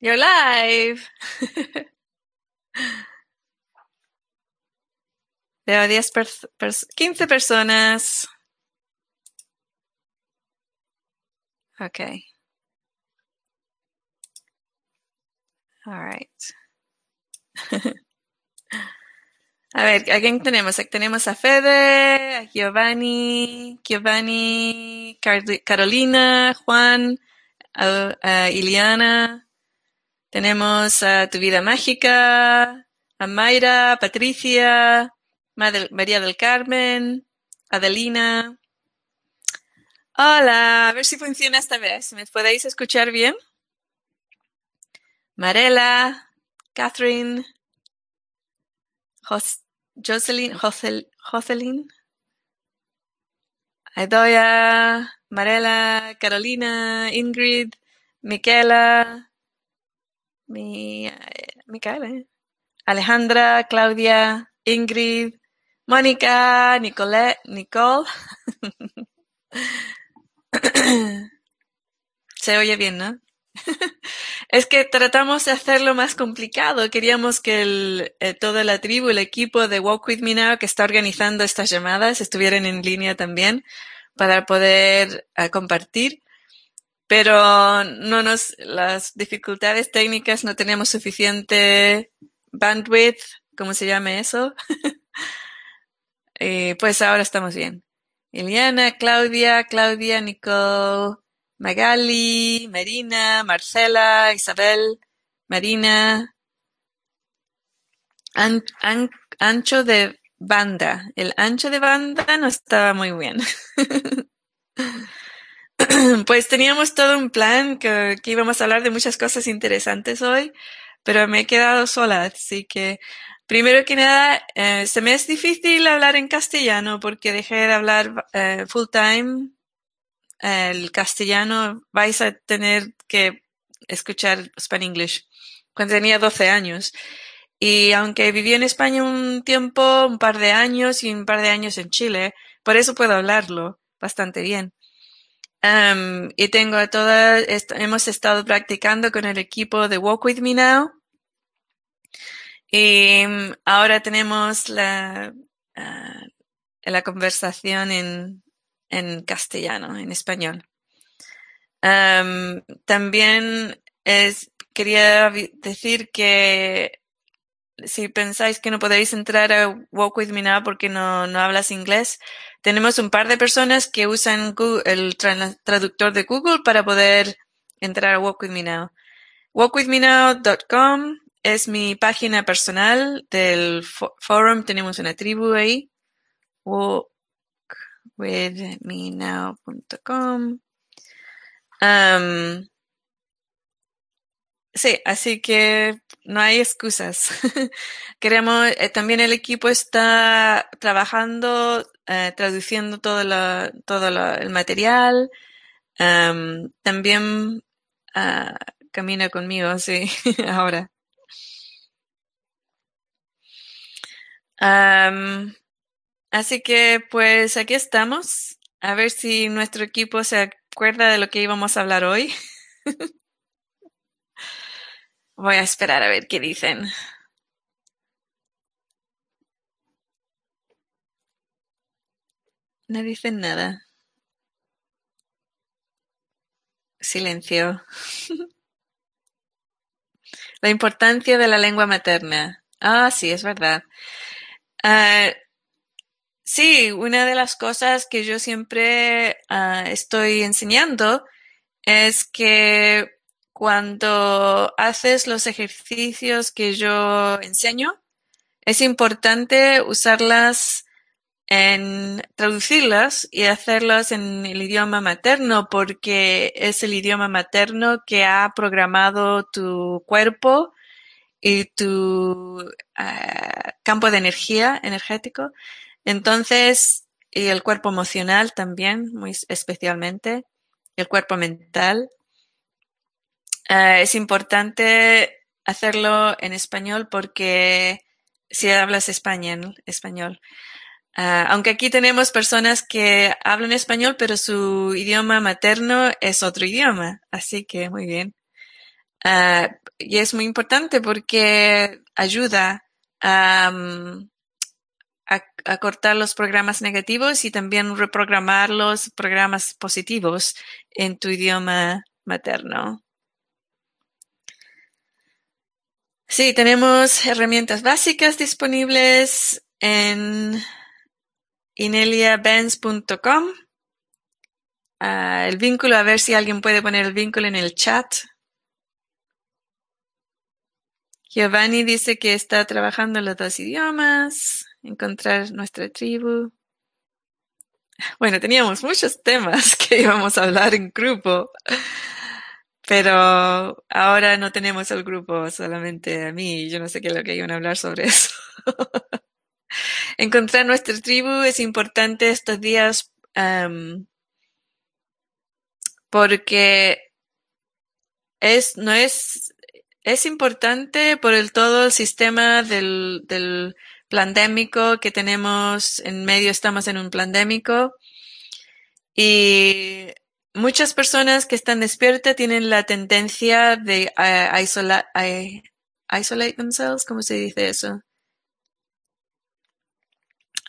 You're live. Veo 10 pers pers 15 personas. Okay. All right. A ver, ¿a quién tenemos? Tenemos a Fede, a Giovanni, Giovanni, Car Carolina, Juan, a, a Iliana. Tenemos a Tu Vida Mágica, a Mayra, Patricia, María del Carmen, Adelina. Hola, a ver si funciona esta vez. ¿Me podéis escuchar bien? Marela, Catherine, Jos Jocelyn, Jocelyn, Marela, Carolina, Ingrid, Miquela, mi, Micaela, ¿eh? Alejandra, Claudia, Ingrid, Mónica, Nicolette, Nicole. Se oye bien, ¿no? es que tratamos de hacerlo más complicado. Queríamos que el, eh, toda la tribu, el equipo de Walk With Me Now que está organizando estas llamadas estuvieran en línea también para poder uh, compartir. Pero no nos, las dificultades técnicas no tenemos suficiente bandwidth, ¿cómo se llama eso? eh, pues ahora estamos bien. Eliana, Claudia, Claudia, Nicole, Magali, Marina, Marcela, Isabel, Marina. An, an, ancho de banda. El ancho de banda no estaba muy bien. pues teníamos todo un plan que, íbamos a hablar de muchas cosas interesantes hoy, pero me he quedado sola, así que primero que nada, eh, se me es difícil hablar en castellano porque dejé de hablar eh, full time el castellano, vais a tener que escuchar Spanish English. Cuando tenía 12 años. Y aunque viví en España un tiempo, un par de años y un par de años en Chile, por eso puedo hablarlo bastante bien. Um, y tengo toda, est hemos estado practicando con el equipo de Walk With Me Now. Y um, ahora tenemos la, uh, la conversación en, en castellano, en español. Um, también quería decir que si pensáis que no podéis entrar a Walk With Me Now porque no, no hablas inglés, tenemos un par de personas que usan el tra traductor de Google para poder entrar a Walk With Me Now. Walkwithmenow.com es mi página personal del forum, tenemos una tribu ahí withmenow.com. Um, sí, así que no hay excusas. Queremos, eh, también el equipo está trabajando, eh, traduciendo todo, todo el material. Um, también uh, camina conmigo, sí, ahora. Um, Así que pues aquí estamos. A ver si nuestro equipo se acuerda de lo que íbamos a hablar hoy. Voy a esperar a ver qué dicen. No dicen nada. Silencio. la importancia de la lengua materna. Ah, sí, es verdad. Uh, Sí, una de las cosas que yo siempre uh, estoy enseñando es que cuando haces los ejercicios que yo enseño, es importante usarlas en traducirlas y hacerlas en el idioma materno porque es el idioma materno que ha programado tu cuerpo y tu uh, campo de energía energético entonces, y el cuerpo emocional también, muy especialmente, el cuerpo mental. Uh, es importante hacerlo en español porque si hablas español, español. Uh, aunque aquí tenemos personas que hablan español, pero su idioma materno es otro idioma, así que muy bien. Uh, y es muy importante porque ayuda a, cortar los programas negativos y también reprogramar los programas positivos en tu idioma materno. Sí, tenemos herramientas básicas disponibles en ineliabenz.com. Uh, el vínculo, a ver si alguien puede poner el vínculo en el chat. Giovanni dice que está trabajando en los dos idiomas, encontrar nuestra tribu. Bueno, teníamos muchos temas que íbamos a hablar en grupo. Pero ahora no tenemos el grupo, solamente a mí. Yo no sé qué es lo que iban a hablar sobre eso. Encontrar nuestra tribu es importante estos días porque es, no es, es importante por el todo el sistema del, del pandémico que tenemos en medio, estamos en un pandémico y muchas personas que están despiertas tienen la tendencia de uh, isolar, uh, isolate themselves, ¿cómo se dice eso?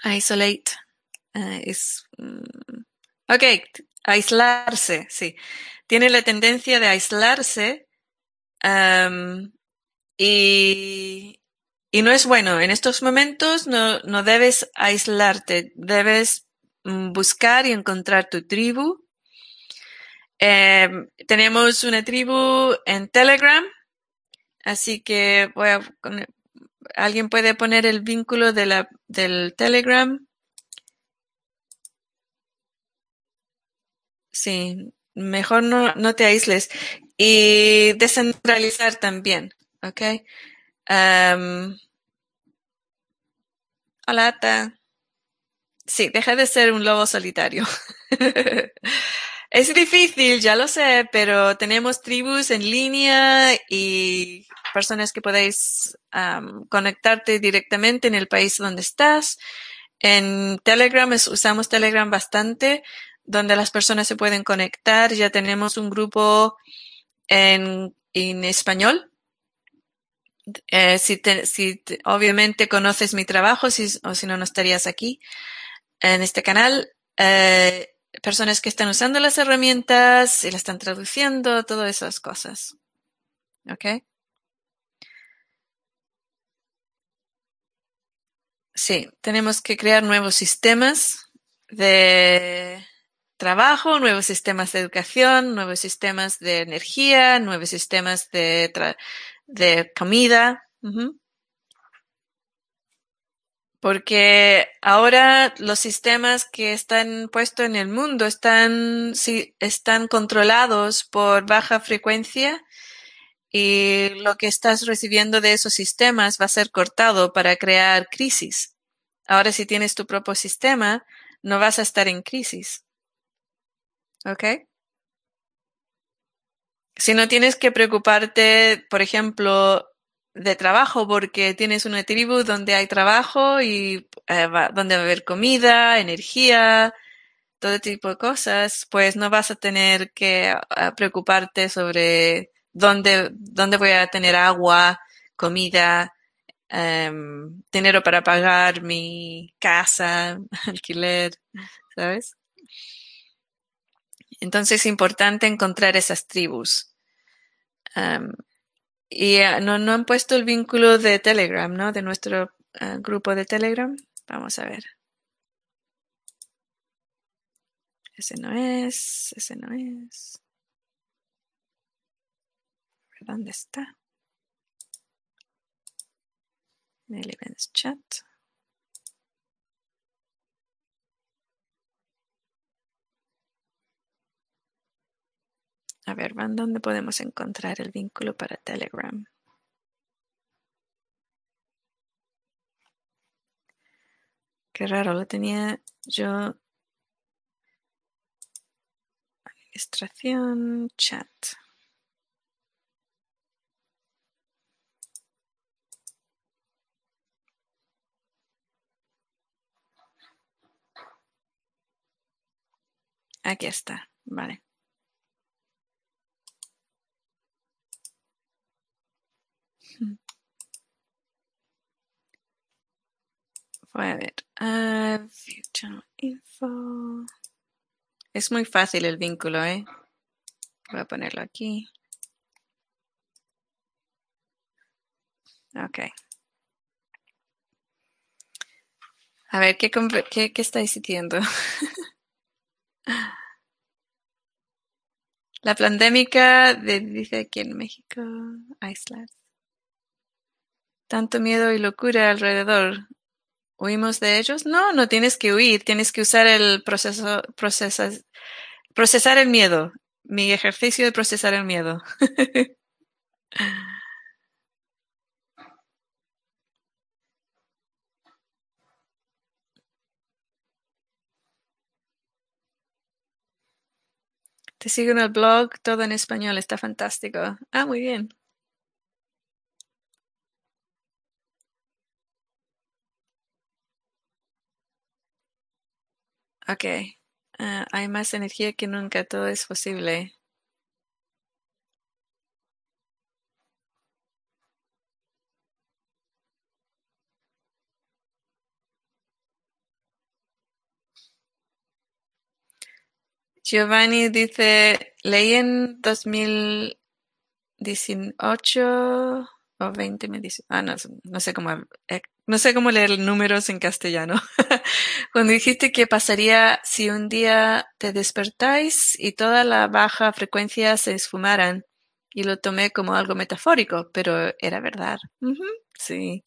Isolate uh, es um, ok, aislarse, sí. Tienen la tendencia de aislarse um, y, y no es bueno. En estos momentos no, no debes aislarte, debes um, buscar y encontrar tu tribu eh, tenemos una tribu en Telegram, así que voy a, alguien puede poner el vínculo de la, del Telegram. Sí, mejor no, no te aísles. Y descentralizar también, ¿ok? Hola, Ata. Sí, deja de ser un lobo solitario. Es difícil, ya lo sé, pero tenemos tribus en línea y personas que podéis um, conectarte directamente en el país donde estás. En Telegram usamos Telegram bastante, donde las personas se pueden conectar. Ya tenemos un grupo en, en español. Eh, si, te, si te, obviamente conoces mi trabajo, o si no, no estarías aquí en este canal. Eh, personas que están usando las herramientas y las están traduciendo, todas esas cosas. ¿Ok? Sí, tenemos que crear nuevos sistemas de trabajo, nuevos sistemas de educación, nuevos sistemas de energía, nuevos sistemas de, de comida. Porque ahora los sistemas que están puestos en el mundo están, están controlados por baja frecuencia y lo que estás recibiendo de esos sistemas va a ser cortado para crear crisis. Ahora si tienes tu propio sistema, no vas a estar en crisis. ¿Ok? Si no tienes que preocuparte, por ejemplo, de trabajo porque tienes una tribu donde hay trabajo y eh, donde va a haber comida, energía, todo tipo de cosas, pues no vas a tener que uh, preocuparte sobre dónde, dónde voy a tener agua, comida, um, dinero para pagar mi casa, alquiler, ¿sabes? Entonces es importante encontrar esas tribus. Um, y uh, no, no han puesto el vínculo de Telegram, ¿no? De nuestro uh, grupo de Telegram. Vamos a ver. Ese no es, ese no es. ¿Dónde está? El Events Chat. A ver, Van, ¿dónde podemos encontrar el vínculo para Telegram? Qué raro, lo tenía yo. Administración, chat. Aquí está, vale. Voy a ver. Uh, view channel info. Es muy fácil el vínculo, ¿eh? Voy a ponerlo aquí. Ok. A ver, ¿qué, qué, qué estáis diciendo? La pandémica de, dice aquí en México, Iceland. Tanto miedo y locura alrededor. ¿Huimos de ellos? No, no tienes que huir, tienes que usar el proceso, procesar el miedo. Mi ejercicio de procesar el miedo. Te sigo en el blog, todo en español, está fantástico. Ah, muy bien. Ok. Uh, hay más energía que nunca, todo es posible. Giovanni dice, leí en 2018 o 20 me dice, ah, no, no sé cómo, eh, no sé cómo leer números en castellano. Cuando dijiste que pasaría si un día te despertáis y toda la baja frecuencia se esfumaran, y lo tomé como algo metafórico, pero era verdad. sí.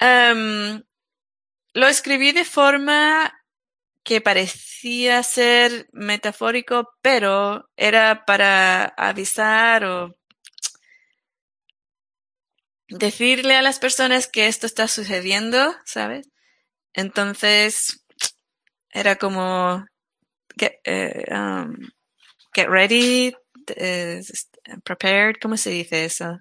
um, lo escribí de forma que parecía ser metafórico, pero era para avisar o decirle a las personas que esto está sucediendo, ¿sabes? Entonces, era como get, eh, um, get ready, uh, prepared, ¿cómo se dice eso?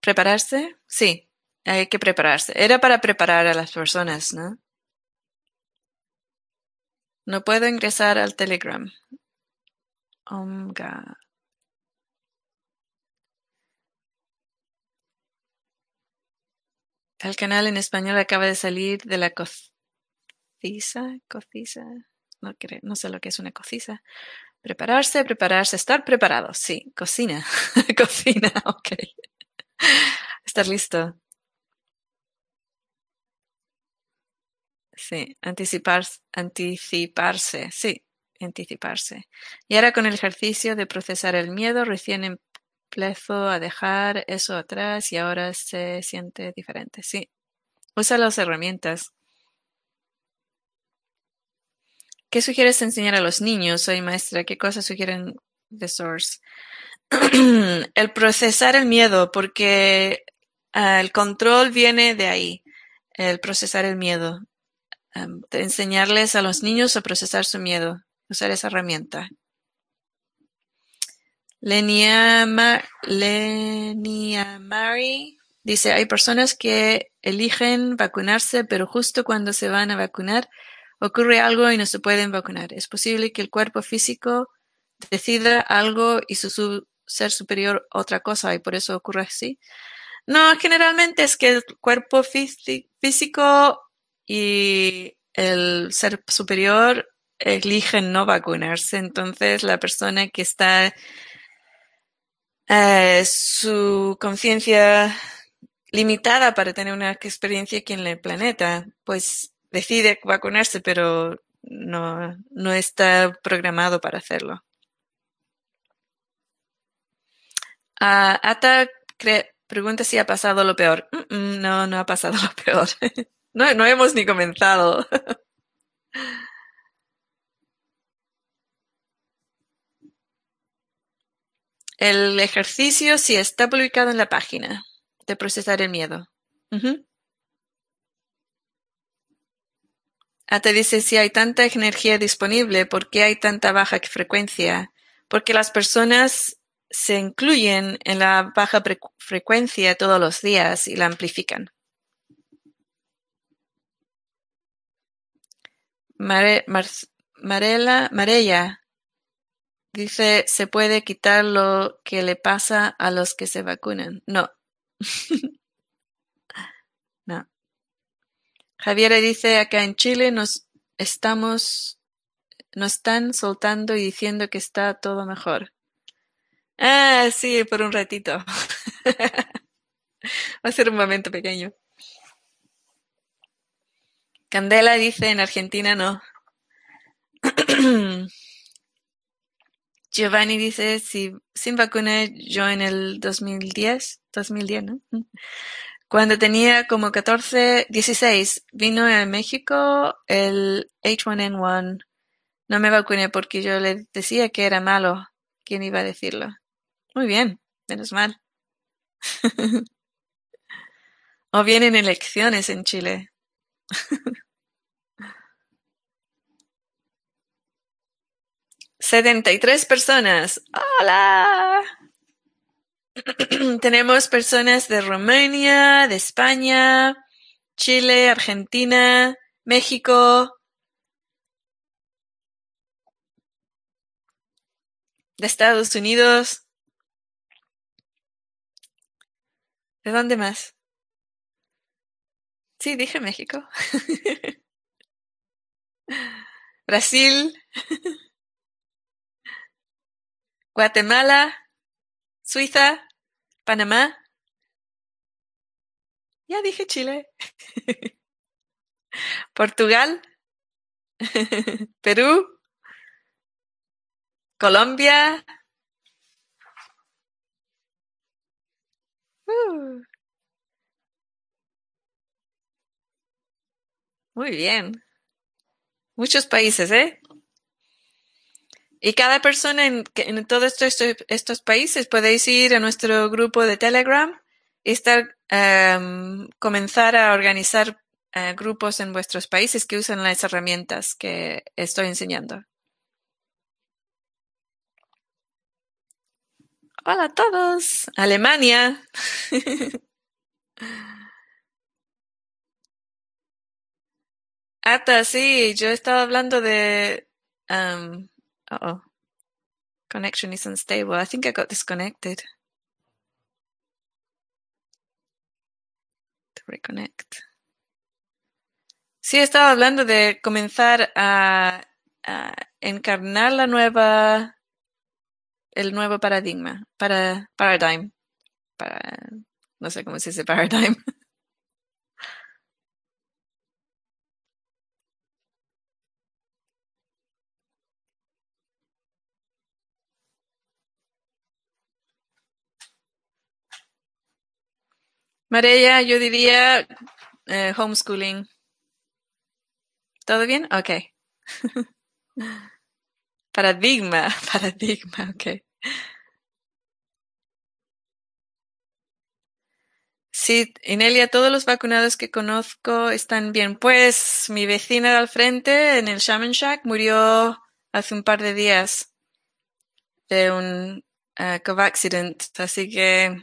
¿Prepararse? Sí, hay que prepararse. Era para preparar a las personas, ¿no? No puedo ingresar al Telegram. Omga. El canal en español acaba de salir de la cociza, no, no sé lo que es una cociza. Prepararse, prepararse, estar preparado, sí, cocina, cocina, ok. Estar listo. Sí, anticiparse, anticiparse, sí, anticiparse. Y ahora con el ejercicio de procesar el miedo, recién empiezo a dejar eso atrás y ahora se siente diferente. Sí, usa las herramientas. ¿Qué sugieres enseñar a los niños? Soy maestra. ¿Qué cosas sugieren de Source? el procesar el miedo, porque ah, el control viene de ahí, el procesar el miedo. Enseñarles a los niños a procesar su miedo, usar esa herramienta. Lenia, Mari dice, hay personas que eligen vacunarse, pero justo cuando se van a vacunar ocurre algo y no se pueden vacunar. Es posible que el cuerpo físico decida algo y su, ser superior otra cosa y por eso ocurre así. No, generalmente es que el cuerpo físico y el ser superior eligen no vacunarse. Entonces la persona que está eh, su conciencia limitada para tener una experiencia aquí en el planeta, pues decide vacunarse, pero no, no está programado para hacerlo. Uh, Ata pregunta si ha pasado lo peor. Mm, mm, no, no ha pasado lo peor. no, no hemos ni comenzado. El ejercicio sí está publicado en la página de procesar el miedo. Ata dice si hay tanta energía disponible, ¿por qué hay tanta baja frecuencia? Porque las personas se incluyen en la baja frecuencia todos los días y la amplifican. Marela, Marella dice, ¿se puede quitar lo que le pasa a los que se vacunan? No. no. Javiera dice, acá en Chile nos estamos, nos están soltando y diciendo que está todo mejor. Ah, sí, por un ratito. Va a ser un momento pequeño. Candela dice, en Argentina no. Giovanni dice, si sin vacuna yo en el 2010, 2010, ¿no? Cuando tenía como 14, 16, vino a México el H1N1. No me vacuné porque yo le decía que era malo. ¿Quién iba a decirlo? Muy bien, menos mal. o vienen elecciones en Chile. 73 personas. ¡Hola! Tenemos personas de Rumania, de España, Chile, Argentina, México, de Estados Unidos. ¿De dónde más? Sí, dije México. Brasil. Guatemala, Suiza, Panamá. Ya dije Chile. Portugal, Perú, Colombia. Uh. Muy bien. Muchos países, ¿eh? Y cada persona en, en todos estos, estos, países podéis ir a nuestro grupo de Telegram y estar, um, comenzar a organizar uh, grupos en vuestros países que usan las herramientas que estoy enseñando. Hola a todos. Alemania. Ata, sí, yo estaba hablando de um, Uh-oh. Connection is unstable. I think I got disconnected. To reconnect. Sí, estaba hablando de comenzar a, a encarnar la nueva, el nuevo paradigma, para, paradigm, para, no sé cómo se dice paradigm. María, yo diría eh, homeschooling. ¿Todo bien? Ok. paradigma, paradigma, ok. Sí, Inelia, todos los vacunados que conozco están bien. Pues mi vecina de al frente en el Shaman Shack murió hace un par de días de un uh, accident, así que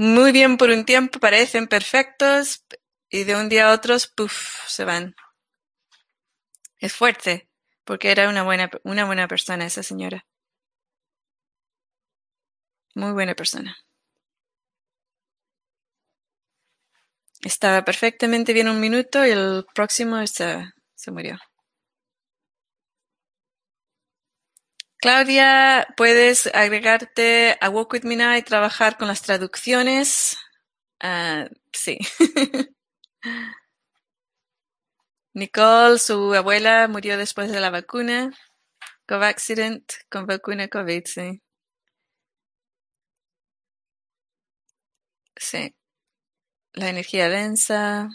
muy bien por un tiempo, parecen perfectos y de un día a otro, puff, se van. Es fuerte, porque era una buena, una buena persona esa señora. Muy buena persona. Estaba perfectamente bien un minuto y el próximo se, se murió. Claudia, puedes agregarte a Walk With Me Now y trabajar con las traducciones. Uh, sí. Nicole, su abuela murió después de la vacuna. accident con vacuna COVID, sí. Sí. La energía densa.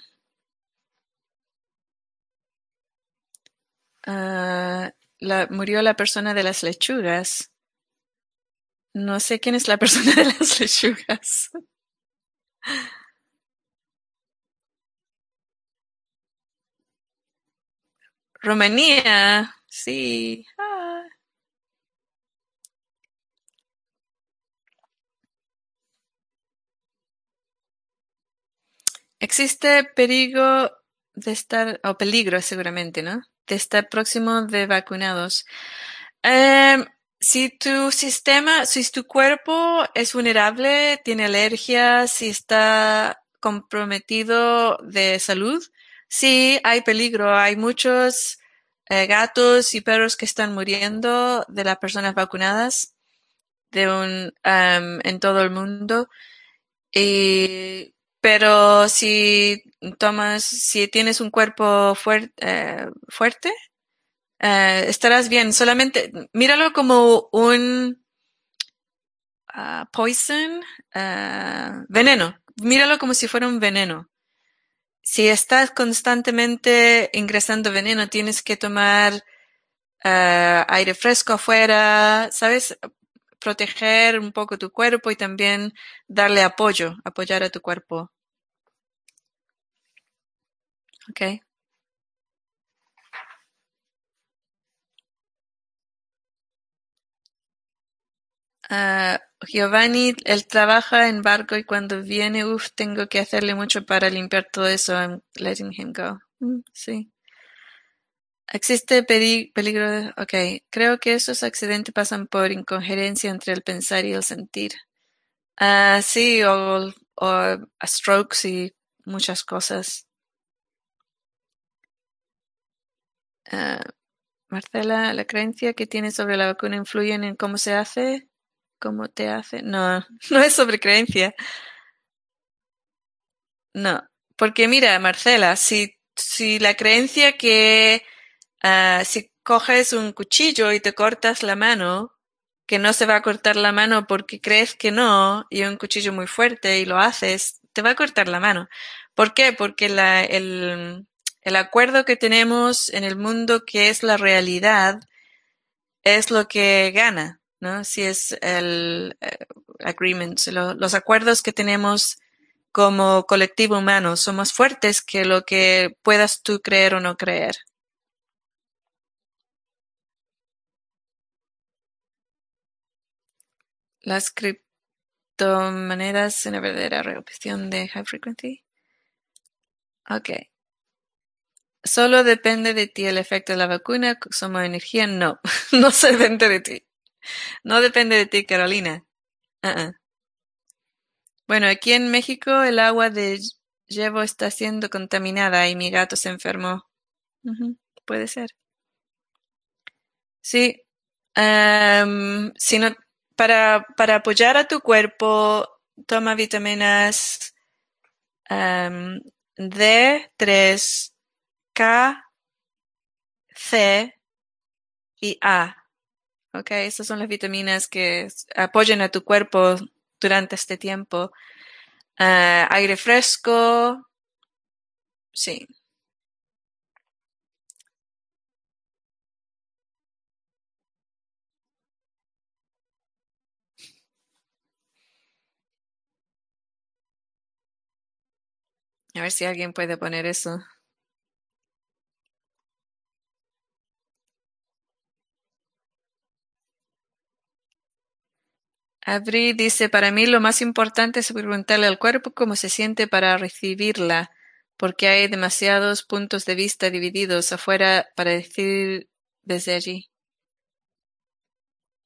Uh, la, murió la persona de las lechugas. No sé quién es la persona de las lechugas. Rumanía, sí. Ah. Existe peligro de estar, o peligro seguramente, ¿no? De estar próximo de vacunados. Em, si tu sistema, si tu cuerpo es vulnerable, tiene alergias, si está comprometido de salud, sí hay peligro. Hay muchos eh, gatos y perros que están muriendo de las personas vacunadas de un, em, en todo el mundo. Y, pero si tomas, si tienes un cuerpo eh, fuerte, eh, estarás bien. Solamente míralo como un uh, poison, uh, veneno. Míralo como si fuera un veneno. Si estás constantemente ingresando veneno, tienes que tomar aire fresco afuera, ¿sabes? Proteger un poco tu cuerpo y también darle apoyo, apoyar a tu cuerpo. Okay. Uh, Giovanni, él trabaja en barco y cuando viene, uff, tengo que hacerle mucho para limpiar todo eso. I'm letting him go. Mm, sí. Existe peligro de... Ok, creo que esos accidentes pasan por incoherencia entre el pensar y el sentir. Uh, sí, o, o strokes y muchas cosas. Uh, Marcela, ¿la creencia que tienes sobre la vacuna influye en cómo se hace? ¿Cómo te hace? No, no es sobre creencia. No, porque mira, Marcela, si, si la creencia que uh, si coges un cuchillo y te cortas la mano, que no se va a cortar la mano porque crees que no, y un cuchillo muy fuerte y lo haces, te va a cortar la mano. ¿Por qué? Porque la, el, el acuerdo que tenemos en el mundo que es la realidad es lo que gana. ¿no? Si es el eh, agreement, los acuerdos que tenemos como colectivo humano son más fuertes que lo que puedas tú creer o no creer. Las criptomonedas una verdadera reopción de high frequency. Ok. Solo depende de ti el efecto de la vacuna como energía. No, no se depende de ti. No depende de ti, Carolina. Uh-uh. Bueno, aquí en México el agua de llevo está siendo contaminada y mi gato se enfermó. Puede ser. Sí. Um, para, para apoyar a tu cuerpo, toma vitaminas um, D3, K, C y A. Ok, esas son las vitaminas que apoyan a tu cuerpo durante este tiempo. Uh, aire fresco. Sí. A ver si alguien puede poner eso. Abri dice, para mí lo más importante es preguntarle al cuerpo cómo se siente para recibirla, porque hay demasiados puntos de vista divididos afuera para decir desde allí.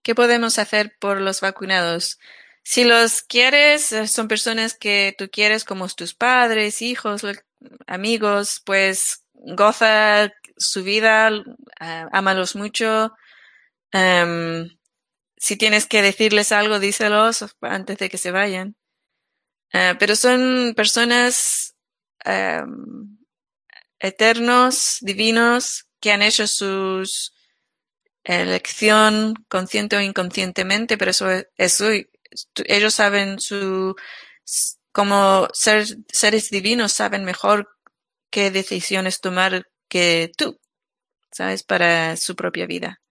¿Qué podemos hacer por los vacunados? Si los quieres, eh, son personas que tú quieres como tus padres, hijos, amigos, pues goza su vida, uh, ámalos mucho. Em, si tienes que decirles algo, díselos antes de que se vayan. Uh, pero son personas um, eternos, divinos, que han hecho su elección consciente o inconscientemente, pero eso es, ellos saben su, como ser, seres divinos saben mejor qué decisiones tomar que tú, ¿sabes? Para su propia vida.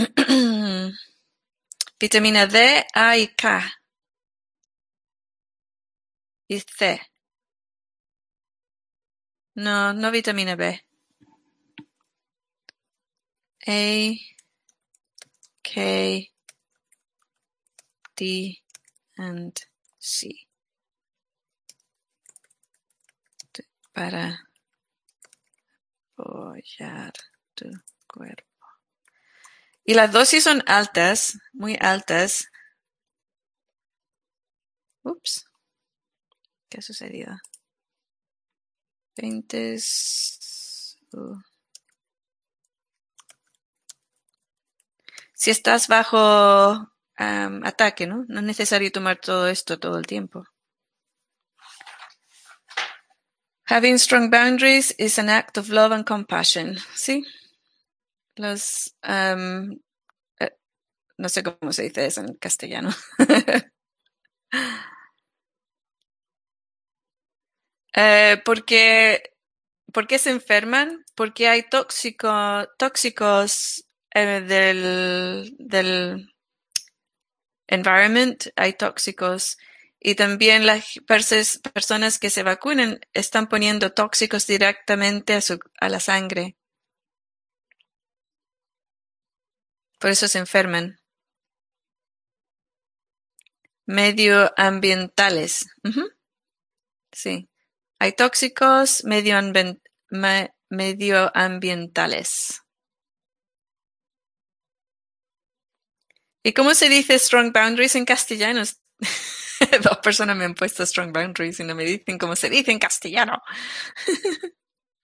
Vitamina D, A y K. Y C. No, no vitamina B. A, K, D, and sí. Para apoyar tu cuerpo. Y las dosis son altas, muy altas. Ups. ¿Qué ha sucedido? 20. Uh. Si estás bajo um, ataque, ¿no? No es necesario tomar todo esto todo el tiempo. Having strong boundaries is an act of love and compassion. Sí. Los, um, no sé cómo se dice eso en castellano. Eh, porque, ¿Por qué se enferman? Porque hay tóxico, tóxicos eh, del, del environment, hay tóxicos. Y también las personas que se vacunan están poniendo tóxicos directamente a, su, a la sangre. Por eso se enferman. Medioambientales. Sí. Hay tóxicos medioambientales. ¿Y cómo se dice strong boundaries en castellano? Dos personas me han puesto strong boundaries y no me dicen cómo se dice en castellano.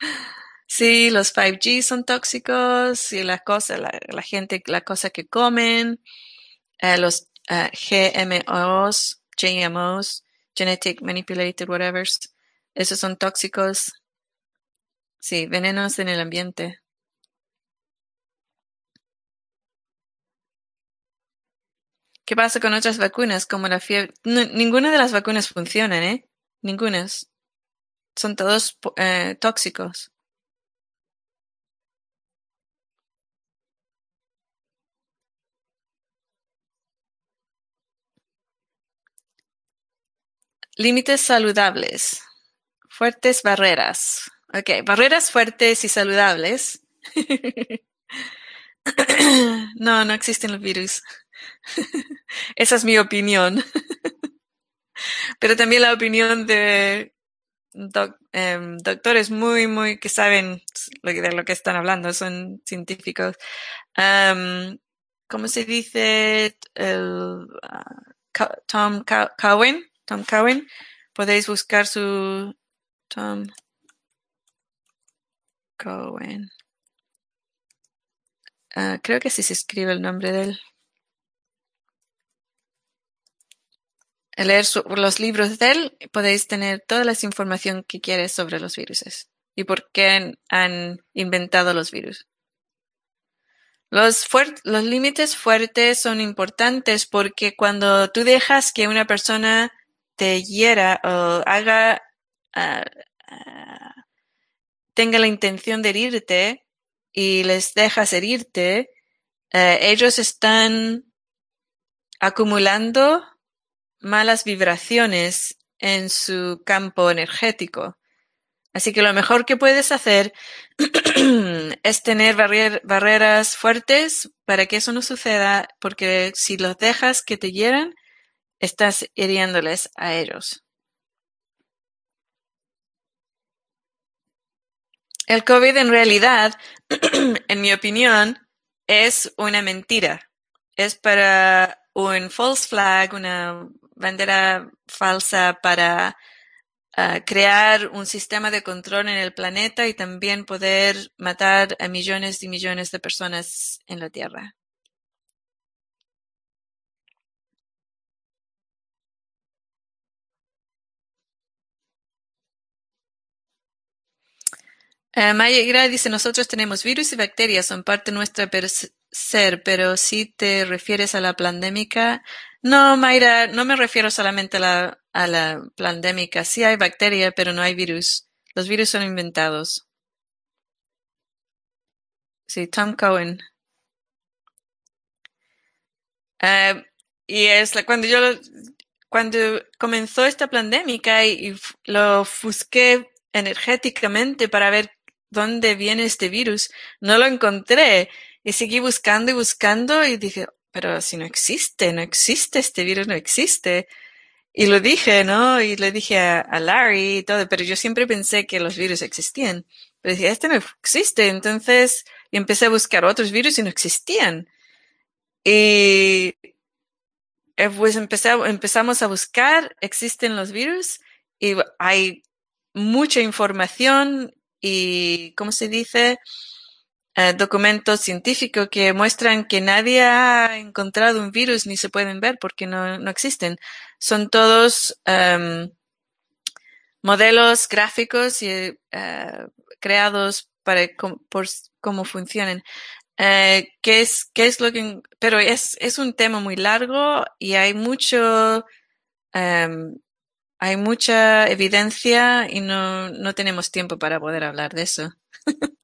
sí, los 5G son tóxicos y la cosa, la, gente, la cosa que comen, eh, los uh, GMOs, GMOs, genetic manipulated whatever, esos son tóxicos. Sí, venenos en el ambiente. ¿Qué pasa con otras vacunas como la fiebre? ninguna de las vacunas funcionan, ¿eh? Ninguna. Son todos eh, tóxicos. Límites saludables. Fuertes barreras. Ok, barreras fuertes y saludables. no, no existen los virus. Esa es mi opinión. Pero también la opinión de em, doctores muy, muy que saben de lo que están hablando, son científicos. Um, ¿Cómo se dice? El, uh, Tom Cowen. Tom Cowen. Podéis buscar su Tom Cowen. Uh, creo que sí se escribe el nombre de él. Leer los libros de él podéis tener toda la información que quieres sobre los virus y por qué han inventado los virus. Los límites fuertes son importantes porque cuando tú dejas que una persona te hiera o haga, uh, uh, tenga la intención de herirte y les dejas herirte, uh, ellos están acumulando malas vibraciones en su campo energético. Así que lo mejor que puedes hacer es tener barreras fuertes para que eso no suceda, porque si los dejas que te hieran, estás hiriéndoles a ellos. El COVID en realidad, en mi opinión, es una mentira. Es para un false flag, una bandera falsa para uh, crear un sistema de control en el planeta y también poder matar a millones y millones de personas en la Tierra. Uh, Maya dice, nosotros tenemos virus y bacterias, son parte nuestra ser, pero si te refieres a la pandémica, no, Mayra, no me refiero solamente a la, a pandémica. Sí hay bacteria, pero no hay virus. Los virus son inventados. Sí, Tom Cohen. Uh, y es la, cuando yo cuando comenzó esta pandémica y, y, lo busqué energéticamente para ver dónde viene este virus, no lo encontré y seguí buscando y buscando y dije, pero si no existe, no existe, este virus no existe. Y lo dije, ¿no? Y le dije a, Larry y todo, pero yo siempre pensé que los virus existían. Pero decía, este no existe. Entonces empecé a buscar otros virus y no existían. Y eh, pues empezamos a buscar, existen los virus y hay mucha información y, ¿cómo se dice? Eh, documentos científicos que muestran que nadie ha encontrado un virus ni se pueden ver porque no, no existen. Son todos um, modelos gráficos y, uh, creados para por cómo funcionan. Eh, ¿qué es, qué es lo que, pero es, es un tema muy largo y hay mucho, um, hay mucha evidencia y no, no tenemos tiempo para poder hablar de eso.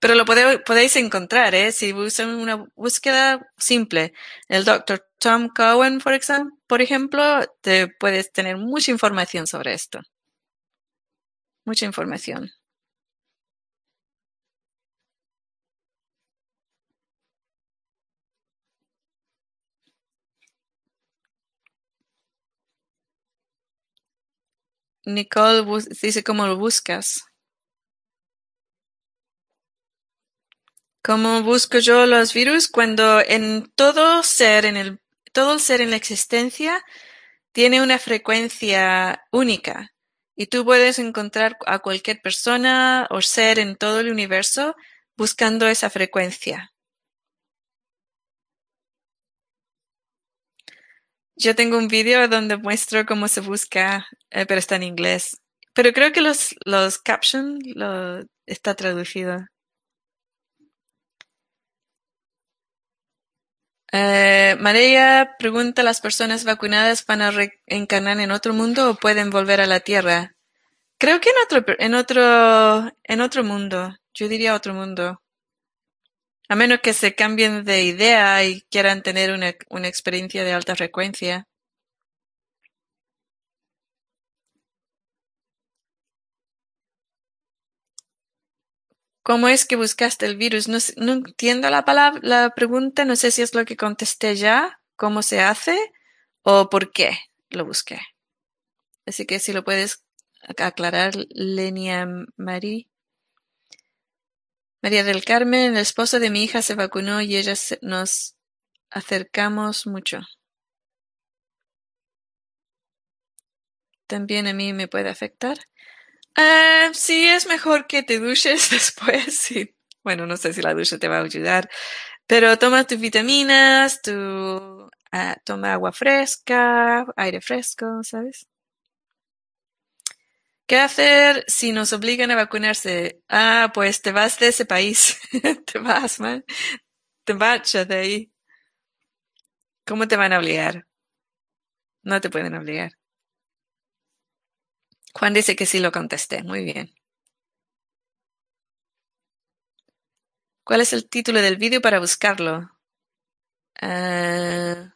Pero lo podéis encontrar, ¿eh? Si usan una búsqueda simple. El doctor Tom Cohen, por, por ejemplo, te puedes tener mucha información sobre esto. Mucha información. Nicole dice cómo lo buscas. ¿Cómo busco yo los virus? Cuando en todo ser, en el, todo el ser en la existencia tiene una frecuencia única y tú puedes encontrar a cualquier persona o ser en todo el universo buscando esa frecuencia. Yo tengo un vídeo donde muestro cómo se busca, eh, pero está en inglés. Pero creo que los, los captions lo, está traducido. Eh, María pregunta, ¿las personas vacunadas van a reencarnar en otro mundo o pueden volver a la Tierra? Creo que en otro, en otro, en otro mundo. Yo diría otro mundo. A menos que se cambien de idea y quieran tener una, una experiencia de alta frecuencia. ¿Cómo es que buscaste el virus? No, entiendo la palabra, la pregunta, no sé si es lo que contesté ya, cómo se hace o por qué lo busqué. Así que si lo puedes aclarar, Lenia María. María del Carmen, el esposo de mi hija se vacunó y ella nos acercamos mucho. También a mí me puede afectar. Ah, sí, es mejor que te duches después. Bueno, no sé si la ducha te va a ayudar, pero toma tus vitaminas, tu, ah, toma agua fresca, aire fresco, ¿sabes? ¿Qué hacer si nos obligan a vacunarse? Ah, pues te vas de ese país. te vas, man. Te marchas de ahí. ¿Cómo te van a obligar? No te pueden obligar. Juan dice que sí lo contesté. Muy bien. ¿Cuál es el título del vídeo para buscarlo? Ah,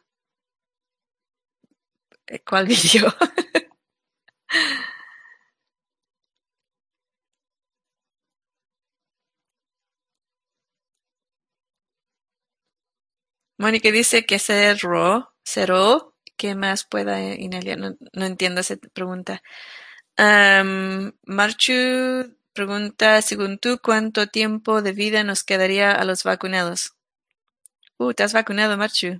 ¿Cuál vídeo? Mónica dice que cerró, cerró. ¿Qué más pueda Inelia? No, no entiendo esa pregunta. Marchu pregunta, según tú, ¿cuánto tiempo de vida nos quedaría a los vacunados? Uh, ¿te has vacunado, Marchu?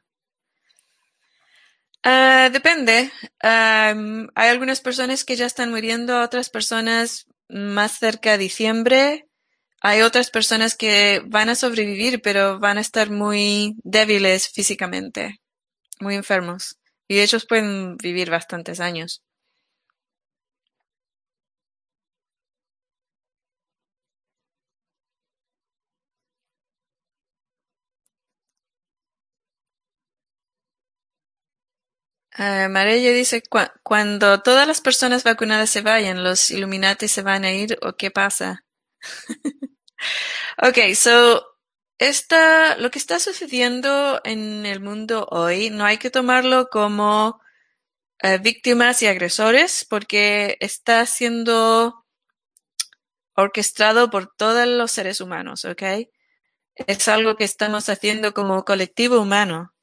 Ah, depende. hay algunas personas que ya están muriendo, otras personas más cerca de diciembre. Hay otras personas que van a sobrevivir, pero van a estar muy débiles físicamente, muy enfermos. Y ellos pueden vivir bastantes años. Uh, dice, cuando todas las personas vacunadas se vayan, ¿los Illuminati se van a ir o qué pasa? ok, so, esta, lo que está sucediendo en el mundo hoy no hay que tomarlo como eh, víctimas y agresores porque está siendo orquestado por todos los seres humanos, ¿ok? Es algo que estamos haciendo como colectivo humano.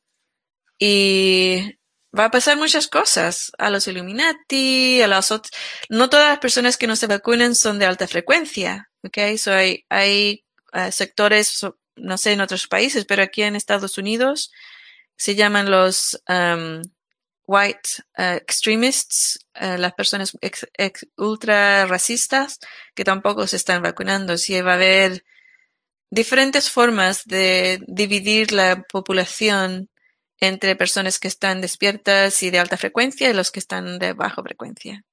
Y va a pasar muchas cosas a los Illuminati, a los otros. No todas las personas que no se vacunan son de alta frecuencia, ¿ok? So hay, uh, sectores, no sé en otros países, pero aquí en Estados Unidos se llaman los um, white uh, extremists, uh, las personas ex, ultra racistas que tampoco se están vacunando. Sí va a haber diferentes formas de dividir la población entre personas que están despiertas y de alta frecuencia y los que están de baja frecuencia.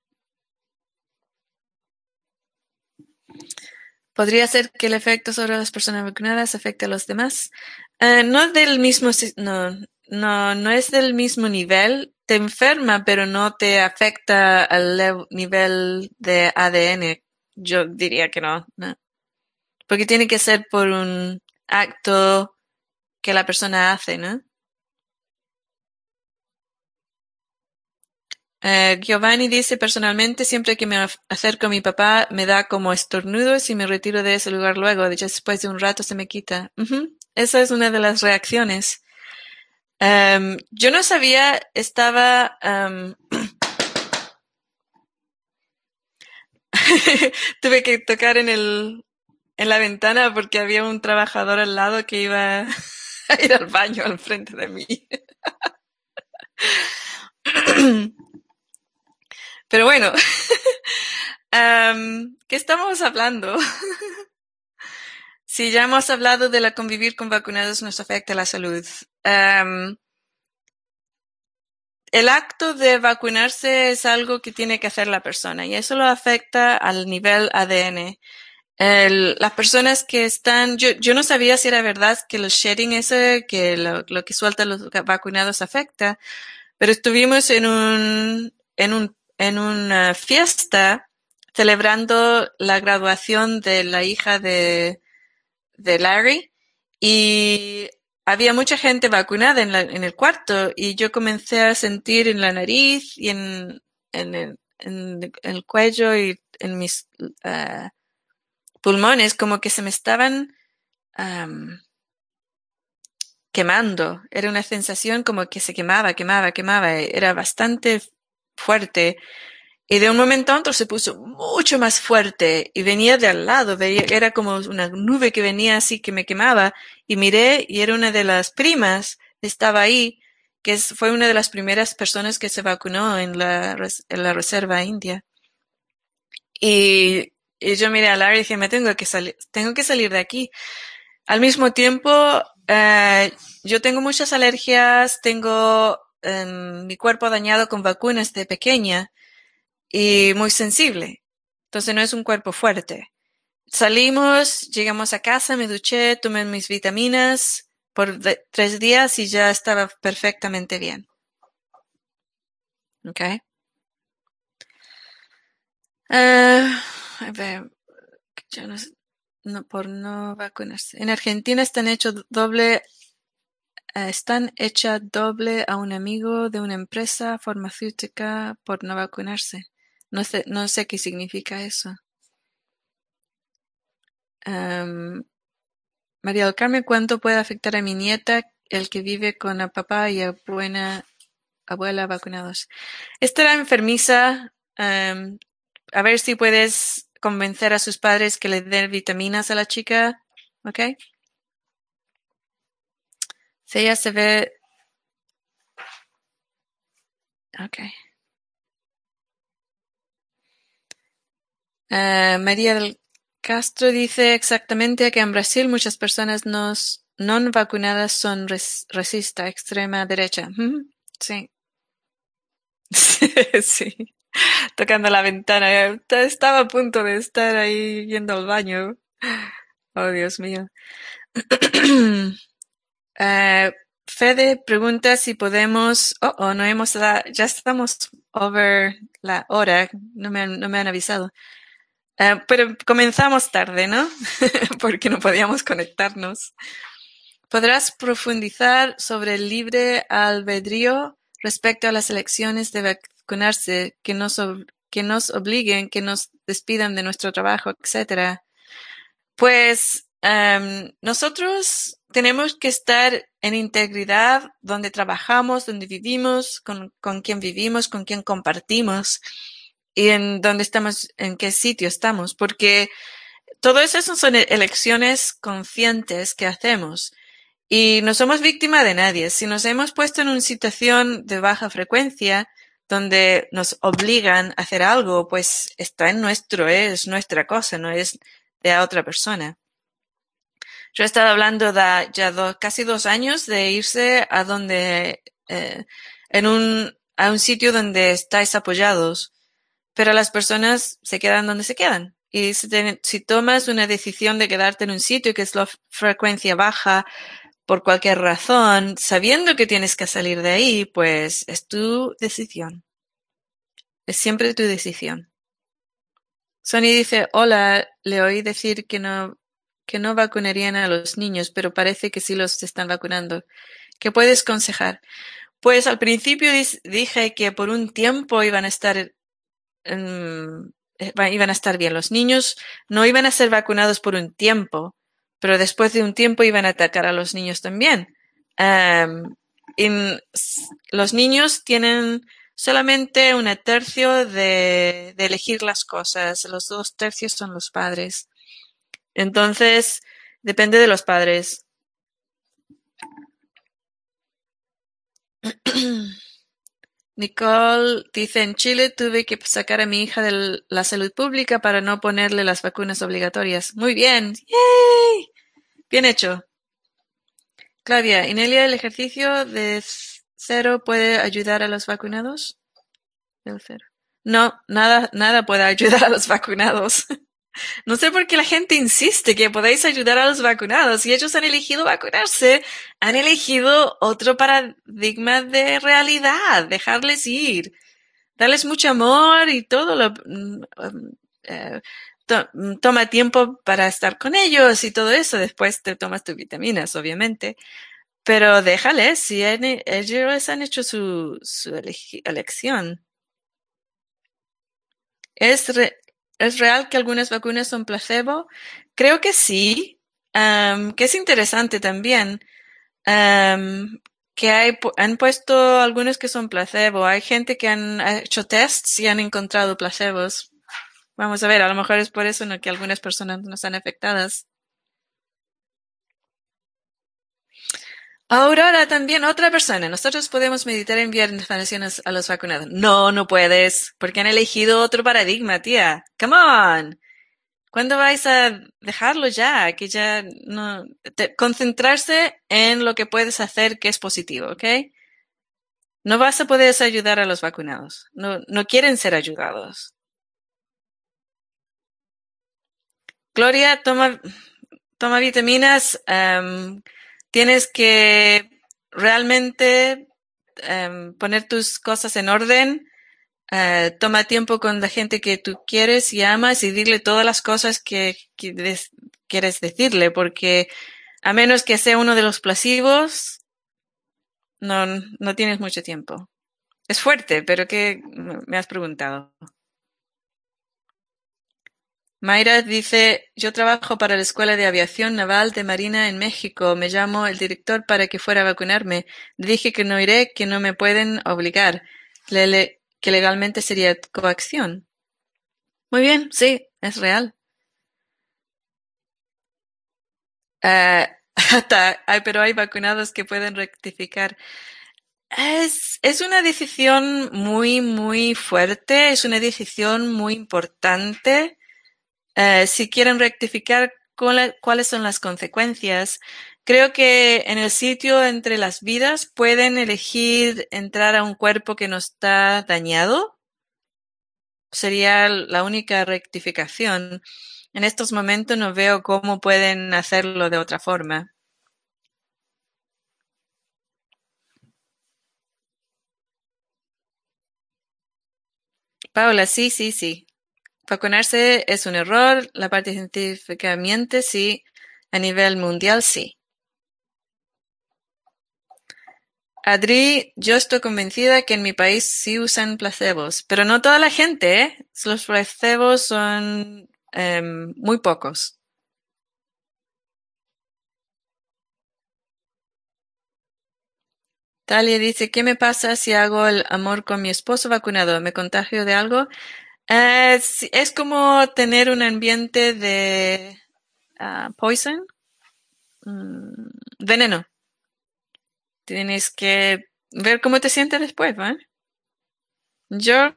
¿Podría ser que el efecto sobre las personas vacunadas afecte a los demás? Uh, no del mismo, no, no, no es del mismo nivel. Te enferma, pero no te afecta al nivel de ADN. Yo diría que no, no. Porque tiene que ser por un acto que la persona hace, ¿no? Uh, Giovanni dice, personalmente, siempre que me acerco a mi papá, me da como estornudos y me retiro de ese lugar luego. Después de un rato se me quita. Esa es una de las reacciones. Um, yo no sabía, estaba... Um, tuve que tocar en el en la ventana porque había un trabajador al lado que iba a ir al baño al frente de mí. Pero bueno, um, ¿qué estamos hablando? sí, ya hemos hablado de la convivir con vacunados nos afecta la salud. Um, el acto de vacunarse es algo que tiene que hacer la persona y eso lo afecta al nivel ADN. El, las personas que están, yo, yo no sabía si era verdad que el shedding ese, que lo, lo que sueltan los vacunados afecta, pero estuvimos en un, en un en una fiesta celebrando la graduación de la hija de, de Larry y había mucha gente vacunada en, la, en, el cuarto y yo comencé a sentir en la nariz y en, en, el, el, cuello y en mis uh, pulmones como que se me estaban quemando. Era una sensación como que se quemaba, quemaba, quemaba. Era bastante fuerte y de un momento a otro se puso mucho más fuerte y venía de al lado, era como una nube que venía así que me quemaba y miré y era una de las primas, estaba ahí, que fue una de las primeras personas que se vacunó en la, en la Reserva India. Y, y yo miré a Larry y dije, me tengo que salir, tengo que salir de aquí. Al mismo tiempo, eh, yo tengo muchas alergias, tengo um, mi cuerpo dañado con vacunas de pequeña y muy sensible. Entonces no es un cuerpo fuerte. Salimos, llegamos a casa, me duché, tomé mis vitaminas por tres días y ya estaba perfectamente bien. ¿Ok? Uh, a ver, no, por no vacunarse. En Argentina están hechos doble están hecha doble a un amigo de una empresa farmacéutica por no vacunarse. No sé, no sé qué significa eso. Um, María del Carmen, ¿cuánto puede afectar a mi nieta el que vive con a papá y a buena abuela vacunados? Esta era enfermiza. Um, a ver si puedes convencer a sus padres que le den vitaminas a la chica. ¿Ok? Si se ve. Ok. Uh, María del Castro dice exactamente que en Brasil muchas personas no, no vacunadas son res, resista, extrema derecha. Sí. sí. Tocando la ventana. Estaba a punto de estar ahí yendo al baño. Oh, Dios mío. Uh, Fede pregunta si podemos, oh, oh no hemos, ya estamos over la hora, no me no me han avisado. Uh, pero comenzamos tarde, ¿no? Porque no podíamos conectarnos. ¿Podrás profundizar sobre el libre albedrío respecto a las elecciones de vacunarse que nos, que nos obliguen, que nos despidan de nuestro trabajo, etcétera? Pues um, nosotros tenemos que estar en integridad donde trabajamos, donde vivimos, con, con quién vivimos, con quién compartimos y en dónde estamos, en qué sitio estamos, porque todo eso son elecciones conscientes que hacemos. Y no somos víctima de nadie. Si nos hemos puesto en una situación de baja frecuencia, donde nos obligan a hacer algo, pues está en nuestro, es nuestra cosa, no es de otra persona. Yo he estado hablando de ya casi dos años de irse a donde, eh, en un, a un sitio donde estáis apoyados, pero las personas se quedan donde se quedan. Y si, si tomas una decisión de quedarte en un sitio que es la frecuencia baja por cualquier razón, sabiendo que tienes que salir de ahí, pues es tu decisión. Es siempre tu decisión. Sony dice, hola, le oí decir que no, que no vacunarían a los niños, pero parece que sí los están vacunando. ¿Qué puedes aconsejar? Pues al principio dije que por un tiempo iban a estar eh, iban a estar bien. Los niños no iban a ser vacunados por un tiempo, pero después de un tiempo iban a atacar a los niños también. los niños tienen solamente un tercio de, elegir las cosas. Los dos tercios son los padres. Entonces, depende de los padres. Nicole dice, en Chile tuve que sacar a mi hija de la salud pública para no ponerle las vacunas obligatorias. Muy bien. ¡Yay! Bien hecho. Claudia, Inelia, ¿el ejercicio de cero puede ayudar a los vacunados? cero. No, nada, nada puede ayudar a los vacunados. No sé por qué la gente insiste que podéis ayudar a los vacunados. Si ellos han elegido vacunarse, han elegido otro paradigma de realidad, dejarles ir, darles mucho amor y todo lo... Mm, eh, toma tiempo para estar con ellos y todo eso. Después te tomas tus vitaminas, obviamente. Pero déjales, si ellos han hecho su, su elección. Es, ¿Es real que algunas vacunas son placebo? Creo que sí, que es interesante también. que hay, han puesto algunos que son placebo. Hay gente que han hecho tests y han encontrado placebos. Vamos a ver, a lo mejor es por eso ¿no? que algunas personas no están afectadas. Aurora, también otra persona. Nosotros podemos meditar enviar informaciones a los vacunados. No, no puedes, porque han elegido otro paradigma, tía. Come on. ¿Cuándo vais a dejarlo ya? Que ya concentrarse en lo que puedes hacer que es positivo, ¿ok? No vas a poder ayudar a los vacunados. No, no quieren ser ayudados. Gloria, toma, toma vitaminas. Um, tienes que realmente em, poner tus cosas en orden. Eh, toma tiempo con la gente que tú quieres y amas y dile todas las cosas que, quieres decirle, porque a menos que sea uno de los placivos, no, no tienes mucho tiempo. Es fuerte, pero ¿qué me has preguntado? Mayra dice, yo trabajo para la Escuela de Aviación Naval de Marina en México. Me llamo el director para que fuera a vacunarme. Le dije que no iré, que no me pueden obligar, que legalmente sería coacción. Muy bien, sí, es real. Uh, pero hay vacunados que pueden rectificar. Es, es una decisión muy, muy fuerte, es una decisión muy importante eh, si quieren rectificar cuáles son las consecuencias. Creo que en el sitio entre las vidas pueden elegir entrar a un cuerpo que no está dañado. Sería la única rectificación. En estos momentos no veo cómo pueden hacerlo de otra forma. Paula, sí, sí, sí. Vacunarse es un error, la parte científica miente, sí, a nivel mundial sí. Adri, yo estoy convencida que en mi país sí usan placebos, pero no toda la gente, ¿eh? Los placebos son em, muy pocos. Talia dice, ¿qué me pasa si hago el amor con mi esposo vacunado? ¿Me contagio de algo? Eh, es como tener un ambiente de ah, poison, mm, veneno. Tienes que ver cómo te sientes después, ¿vale? Yo,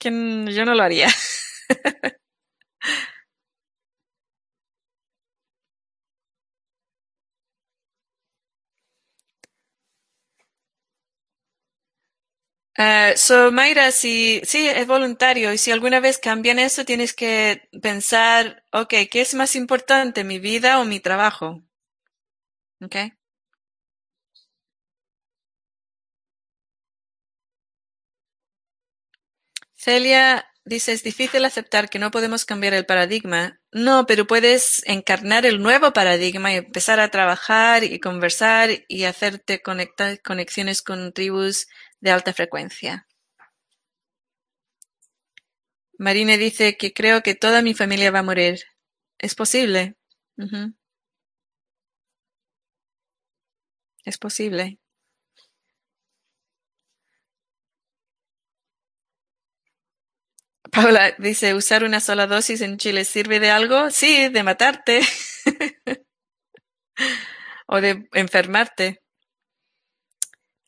yo no lo haría. Eh, so, Mayra, si, sí, es voluntario y si alguna vez cambian eso, tienes que pensar, ok, ¿qué es más importante, mi vida o mi trabajo? Ok. Celia dice, es difícil aceptar que no podemos cambiar el paradigma. No, pero puedes encarnar el nuevo paradigma y empezar a trabajar y conversar y hacerte conectar conexiones con tribus de alta frecuencia. Marine dice que creo que toda mi familia va a morir. Es posible. Es posible. Paula dice, ¿usar una sola dosis en Chile sirve de algo? Sí, de matarte o de enfermarte.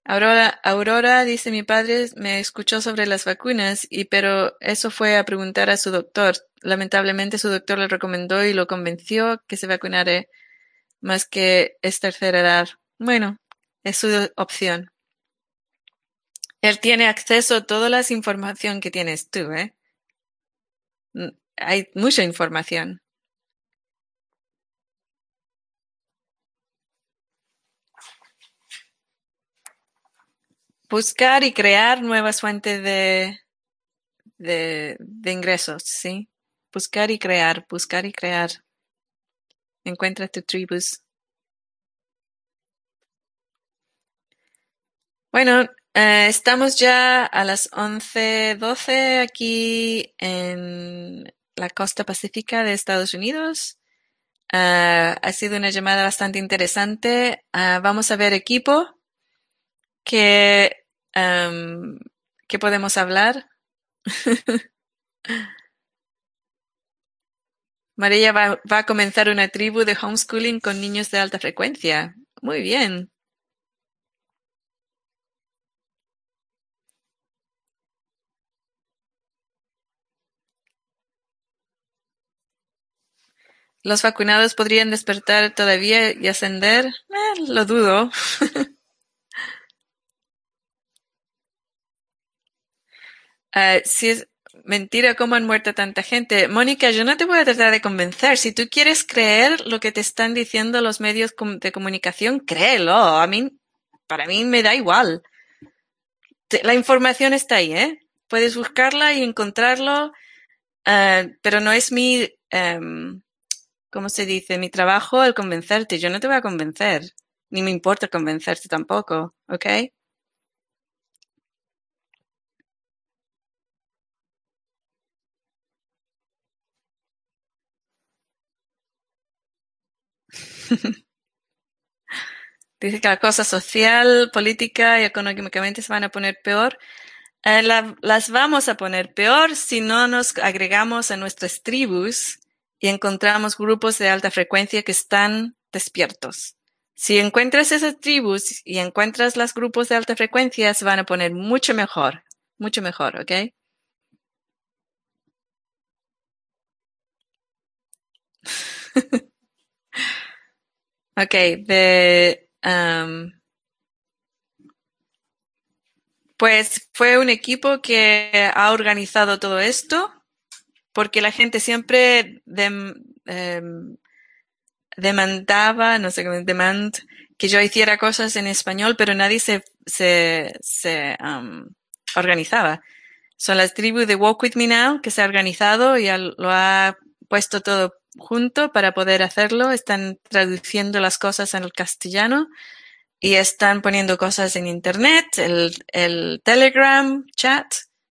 Aurora, Aurora dice, mi padre me escuchó sobre las vacunas y pero eso fue a preguntar a su doctor. Lamentablemente su doctor le recomendó y lo convenció que se vacunara más que es tercera edad. Bueno, es su opción. Él tiene acceso a toda la información que tienes tú, ¿eh? Mm, Hay mucha información. Buscar y crear nuevas fuentes de, de, ingresos, ¿sí? Buscar y crear, buscar y crear. Encuentra tu tribus. Bueno, eh, estamos ya a las once doce aquí en la costa pacífica de Estados Unidos. Ah, ha sido una llamada bastante interesante. Ah, vamos a ver equipo. ¿Qué, em, ¿qué podemos hablar? María va, va a comenzar una tribu de homeschooling con niños de alta frecuencia. Muy bien. ¿Los vacunados podrían despertar todavía y ascender? Eh, lo dudo. Ah, si es mentira cómo han muerto tanta gente. Mónica, yo no te voy a tratar de convencer. Si tú quieres creer lo que te están diciendo los medios de comunicación, créelo. A mí, para mí me da igual. La información está ahí, ¿eh? Puedes buscarla y encontrarlo, ah, pero no es mi, em, ¿cómo se dice? Mi trabajo el convencerte. Yo no te voy a convencer. Ni me importa convencerte tampoco, ¿ok? Dice que la cosa social, política y económicamente se van a poner peor. Eh, la- las vamos a poner peor si no nos agregamos a nuestras tribus y encontramos grupos de alta frecuencia que están despiertos. Si encuentras esas tribus y encuentras los grupos de alta frecuencia, se van a poner mucho mejor, mucho mejor, ¿ok? Ok, um, pues fue un equipo que ha organizado todo esto porque la gente siempre em, demandaba, no sé cómo, demand, que yo hiciera cosas en español, pero nadie se, se, um, organizaba. Son las tribus de Walk With Me Now que se ha organizado y lo ha puesto todo junto para poder hacerlo. Están traduciendo las cosas en el castellano y están poniendo cosas en internet, el, el Telegram chat,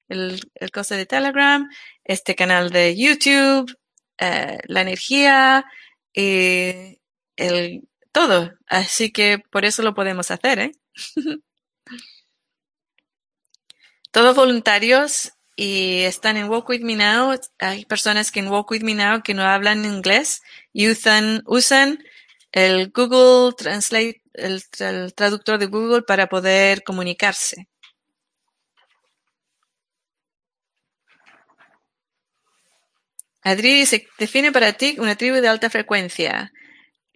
el, el cosa de Telegram, este canal de YouTube, eh, la energía y el todo. Así que por eso lo podemos hacer, ¿eh? todos voluntarios y están en Walk With Me Now. Hay personas que en Walk With Me Now que no hablan inglés y usan, usan el Google Translate, el, el traductor de Google para poder comunicarse. Adri dice, define para ti una tribu de alta frecuencia.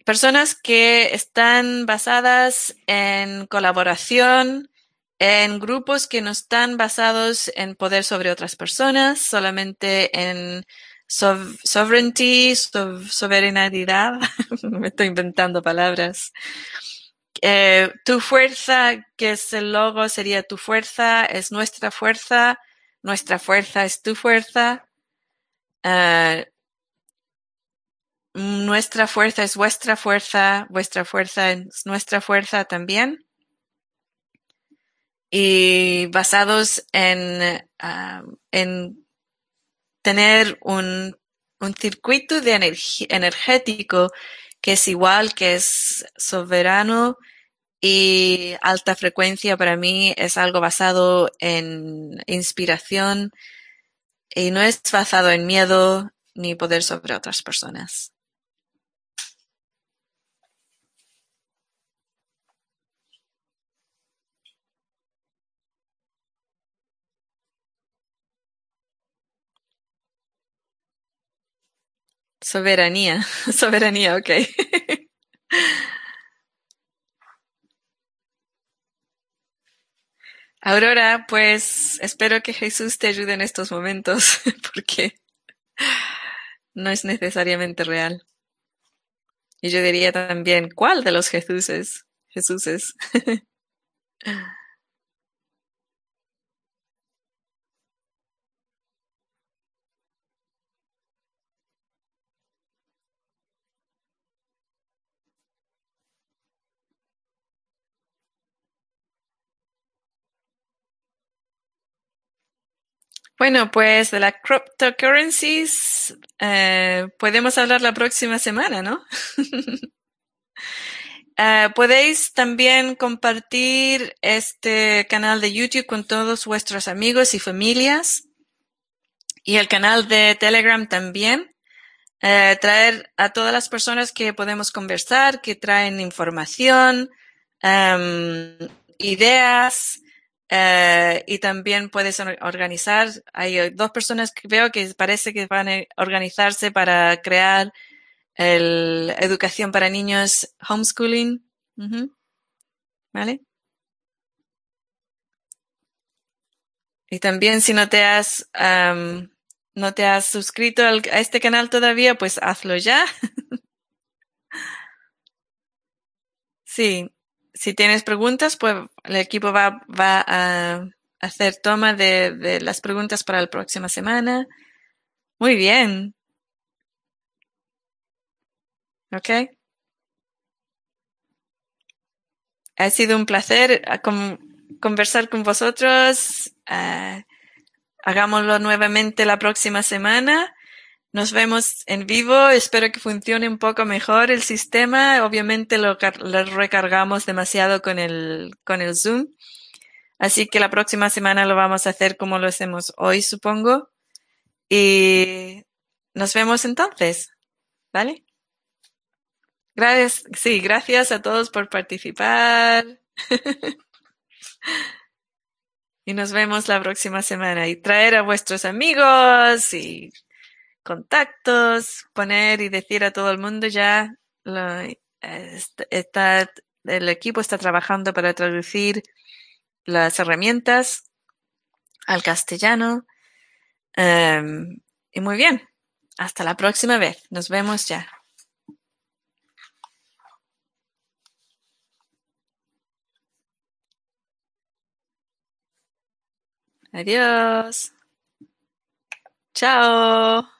Personas que están basadas en colaboración, en grupos que no están basados en poder sobre otras personas, solamente en sovereignty, soberanidad. Me estoy inventando palabras. Eh, tu fuerza, que es el logo, sería tu fuerza, es nuestra fuerza, nuestra fuerza es tu fuerza. Uh, nuestra fuerza es vuestra fuerza, vuestra fuerza es nuestra fuerza también. Y basados en, uh, en tener un, un circuito de energético que es igual, que es soberano y alta frecuencia para mí es algo basado en inspiración, y no es basado en miedo ni poder sobre otras personas. Soberanía, soberanía, ok. Aurora, pues espero que Jesús te ayude en estos momentos, porque no es necesariamente real. Y yo diría también, ¿cuál de los Jesuses? Jesuses. Bueno, pues de la cryptocurrencies eh, podemos hablar la próxima semana, ¿no? uh, podéis también compartir este canal de YouTube con todos vuestros amigos y familias y el canal de Telegram también. Uh, traer a todas las personas que podemos conversar, que traen información, um, ideas, eh, y también puedes organizar, hay dos personas que veo que parece que van a organizarse para crear el educación para niños homeschooling. ¿Vale? Y también si no te has, no te has suscrito a este canal todavía, pues hazlo ya. sí, si tienes preguntas, pues el equipo va, va a hacer toma de, de, las preguntas para la próxima semana. Muy bien. ¿Ok? Ha sido un placer ah, conversar con vosotros. Uh, hagámoslo nuevamente la próxima semana. Nos vemos en vivo. Espero que funcione un poco mejor el sistema. Obviamente lo, recargamos demasiado con el, con el Zoom. Así que la próxima semana lo vamos a hacer como lo hacemos hoy, supongo. Y nos vemos entonces. ¿Vale? Gracias. Sí, gracias a todos por participar. y nos vemos la próxima semana. Y traer a vuestros amigos y contactos, poner y decir a todo el mundo ya, lo, está, el equipo está trabajando para traducir las herramientas al castellano. Um, y muy bien, hasta la próxima vez. Nos vemos ya. Adiós. Chao.